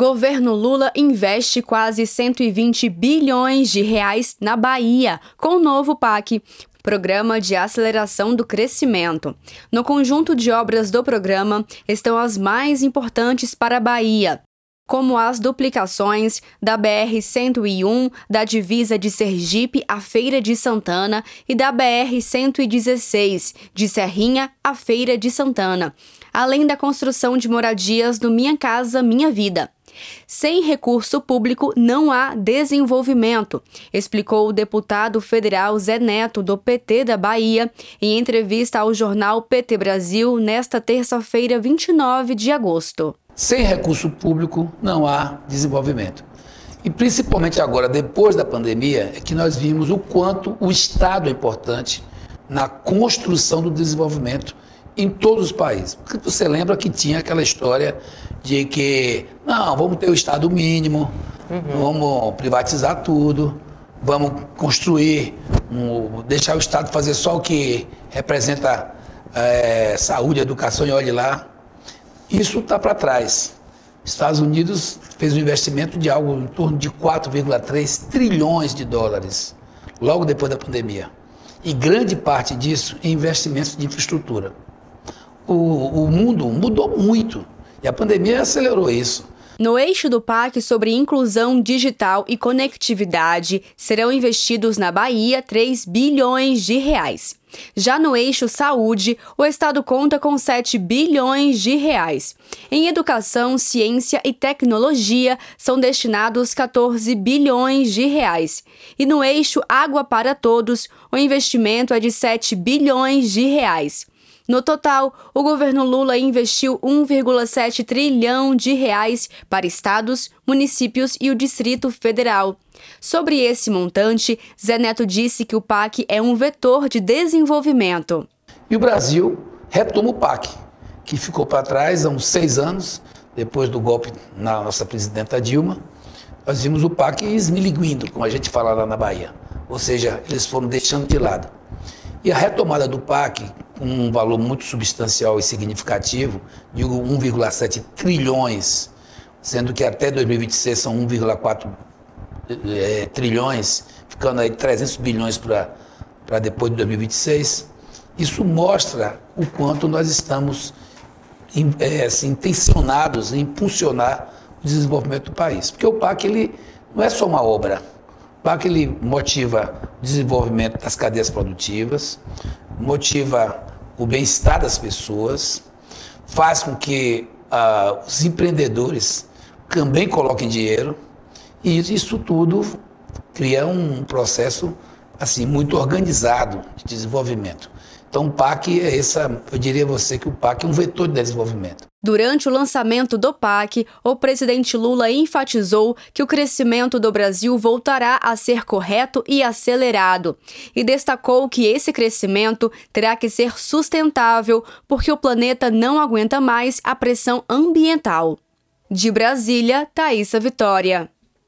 Governo Lula investe quase 120 bilhões de reais na Bahia com o novo PAC, Programa de Aceleração do Crescimento. No conjunto de obras do programa estão as mais importantes para a Bahia, como as duplicações da BR-101 da divisa de Sergipe à Feira de Santana e da BR-116 de Serrinha à Feira de Santana, além da construção de moradias do Minha Casa Minha Vida. Sem recurso público não há desenvolvimento, explicou o deputado federal Zé Neto, do PT da Bahia, em entrevista ao jornal PT Brasil nesta terça-feira, 29 de agosto. Sem recurso público não há desenvolvimento. E principalmente agora, depois da pandemia, é que nós vimos o quanto o Estado é importante na construção do desenvolvimento em todos os países. Porque você lembra que tinha aquela história de que, não, vamos ter o Estado mínimo, uhum. vamos privatizar tudo, vamos construir, um, deixar o Estado fazer só o que representa é, saúde, educação e olhe lá. Isso está para trás. Estados Unidos fez um investimento de algo em torno de 4,3 trilhões de dólares, logo depois da pandemia. E grande parte disso em investimentos de infraestrutura. O, o mundo mudou muito. E a pandemia acelerou isso. No eixo do PAC sobre inclusão digital e conectividade, serão investidos na Bahia 3 bilhões de reais. Já no eixo saúde, o estado conta com 7 bilhões de reais. Em educação, ciência e tecnologia são destinados 14 bilhões de reais. E no eixo água para todos, o investimento é de 7 bilhões de reais. No total, o governo Lula investiu 1,7 trilhão de reais para estados, municípios e o Distrito Federal. Sobre esse montante, Zé Neto disse que o PAC é um vetor de desenvolvimento. E o Brasil retoma o PAC, que ficou para trás há uns seis anos, depois do golpe na nossa presidenta Dilma. Nós vimos o PAC esmiliguindo, como a gente fala lá na Bahia. Ou seja, eles foram deixando de lado. E a retomada do PAC, um valor muito substancial e significativo, de 1,7 trilhões, sendo que até 2026 são 1,4 é, trilhões, ficando aí 300 bilhões para depois de 2026. Isso mostra o quanto nós estamos é, assim, intencionados em impulsionar o desenvolvimento do país. Porque o PAC ele não é só uma obra, para que ele motiva o desenvolvimento das cadeias produtivas, motiva o bem-estar das pessoas, faz com que uh, os empreendedores também coloquem dinheiro e isso tudo cria um processo assim muito organizado de desenvolvimento. Então, o PAC é essa, eu diria a você que o PAC é um vetor de desenvolvimento. Durante o lançamento do PAC, o presidente Lula enfatizou que o crescimento do Brasil voltará a ser correto e acelerado, e destacou que esse crescimento terá que ser sustentável porque o planeta não aguenta mais a pressão ambiental. De Brasília, Thaisa Vitória.